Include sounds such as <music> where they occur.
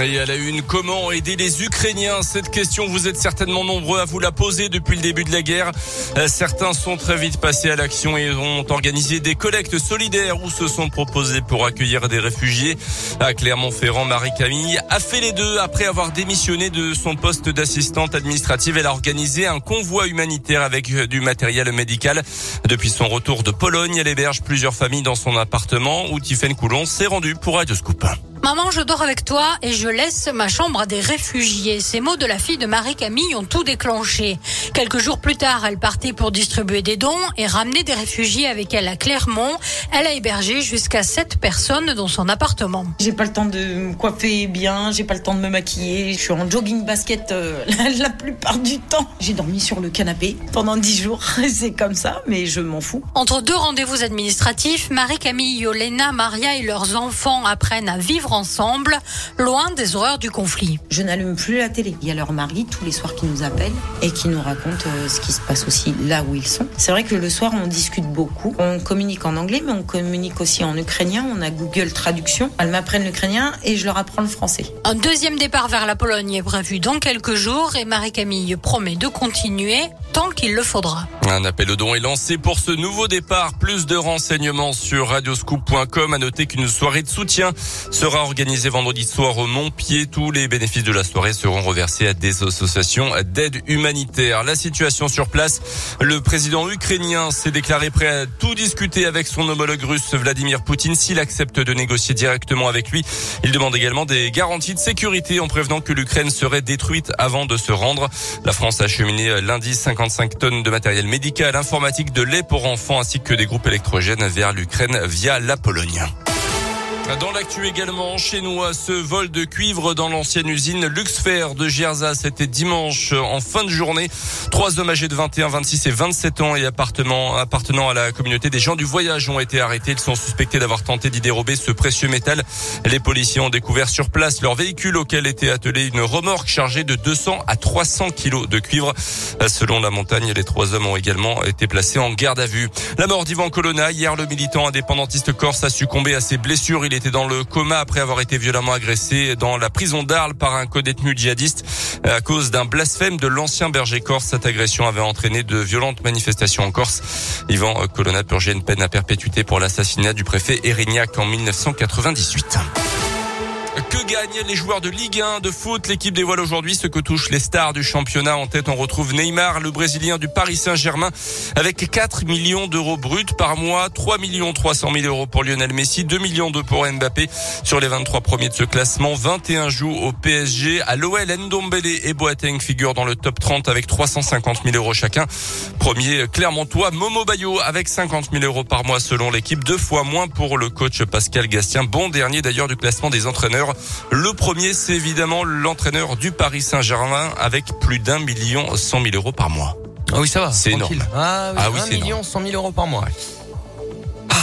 Et à la une, comment aider les Ukrainiens Cette question, vous êtes certainement nombreux à vous la poser depuis le début de la guerre. Euh, certains sont très vite passés à l'action et ont organisé des collectes solidaires ou se sont proposés pour accueillir des réfugiés. À Clermont-Ferrand, Marie-Camille a fait les deux. Après avoir démissionné de son poste d'assistante administrative, elle a organisé un convoi humanitaire avec du matériel médical. Depuis son retour de Pologne, elle héberge plusieurs familles dans son appartement où Tiffaine Coulon s'est rendue pour Radio Scoop. Maman, je dors avec toi et je laisse ma chambre à des réfugiés. Ces mots de la fille de Marie-Camille ont tout déclenché. Quelques jours plus tard, elle partait pour distribuer des dons et ramener des réfugiés avec elle à Clermont. Elle a hébergé jusqu'à sept personnes dans son appartement. J'ai pas le temps de me coiffer bien, j'ai pas le temps de me maquiller. Je suis en jogging basket euh, <laughs> la plupart du temps. J'ai dormi sur le canapé pendant dix jours. <laughs> C'est comme ça, mais je m'en fous. Entre deux rendez-vous administratifs, Marie-Camille, Yolena, Maria et leurs enfants apprennent à vivre ensemble, loin des horreurs du conflit. Je n'allume plus la télé. Il y a leur mari tous les soirs qui nous appellent et qui nous racontent euh, ce qui se passe aussi là où ils sont. C'est vrai que le soir, on discute beaucoup. On communique en anglais, mais on communique aussi en ukrainien. On a Google Traduction. Elles m'apprennent l'ukrainien et je leur apprends le français. Un deuxième départ vers la Pologne est prévu dans quelques jours et Marie-Camille promet de continuer tant qu'il le faudra. Un appel au don est lancé pour ce nouveau départ. Plus de renseignements sur radioscoop.com. À noter qu'une soirée de soutien sera organisée vendredi soir au Montpied. Tous les bénéfices de la soirée seront reversés à des associations d'aide humanitaire. La situation sur place, le président ukrainien s'est déclaré prêt à tout discuter avec son homologue russe Vladimir Poutine s'il accepte de négocier directement avec lui. Il demande également des garanties de sécurité en prévenant que l'Ukraine serait détruite avant de se rendre. La France a acheminé lundi 55 tonnes de matériel médical, informatique, de lait pour enfants ainsi que des groupes électrogènes vers l'Ukraine via la Pologne. Dans l'actu également, chez nous, ce vol de cuivre dans l'ancienne usine Luxfer de Gerza, c'était dimanche en fin de journée. Trois hommes âgés de 21, 26 et 27 ans et appartenant, appartenant à la communauté des gens du voyage ont été arrêtés. Ils sont suspectés d'avoir tenté d'y dérober ce précieux métal. Les policiers ont découvert sur place leur véhicule auquel était attelée une remorque chargée de 200 à 300 kilos de cuivre. Selon la montagne, les trois hommes ont également été placés en garde à vue. La mort d'Ivan Colonna. Hier, le militant indépendantiste corse a succombé à ses blessures. Il était dans le coma après avoir été violemment agressé dans la prison d'Arles par un co-détenu djihadiste à cause d'un blasphème de l'ancien berger corse. Cette agression avait entraîné de violentes manifestations en Corse. Yvan Colonna purgeait une peine à perpétuité pour l'assassinat du préfet Erignac en 1998. Que gagnent les joueurs de Ligue 1 de foot? L'équipe dévoile aujourd'hui ce que touchent les stars du championnat. En tête, on retrouve Neymar, le Brésilien du Paris Saint-Germain, avec 4 millions d'euros bruts par mois, 3 millions 300 000 euros pour Lionel Messi, 2 millions 2 pour Mbappé. Sur les 23 premiers de ce classement, 21 jouent au PSG. À l'OL, Ndombele et Boateng figurent dans le top 30 avec 350 000 euros chacun. Premier Clermontois, Momo Bayo avec 50 000 euros par mois selon l'équipe, deux fois moins pour le coach Pascal Gastien, bon dernier d'ailleurs du classement des entraîneurs. Le premier, c'est évidemment l'entraîneur du Paris Saint-Germain avec plus d'un million cent mille euros par mois. Ah oui, ça va. C'est énorme. Ah oui, ah oui million cent mille euros par mois. Ah,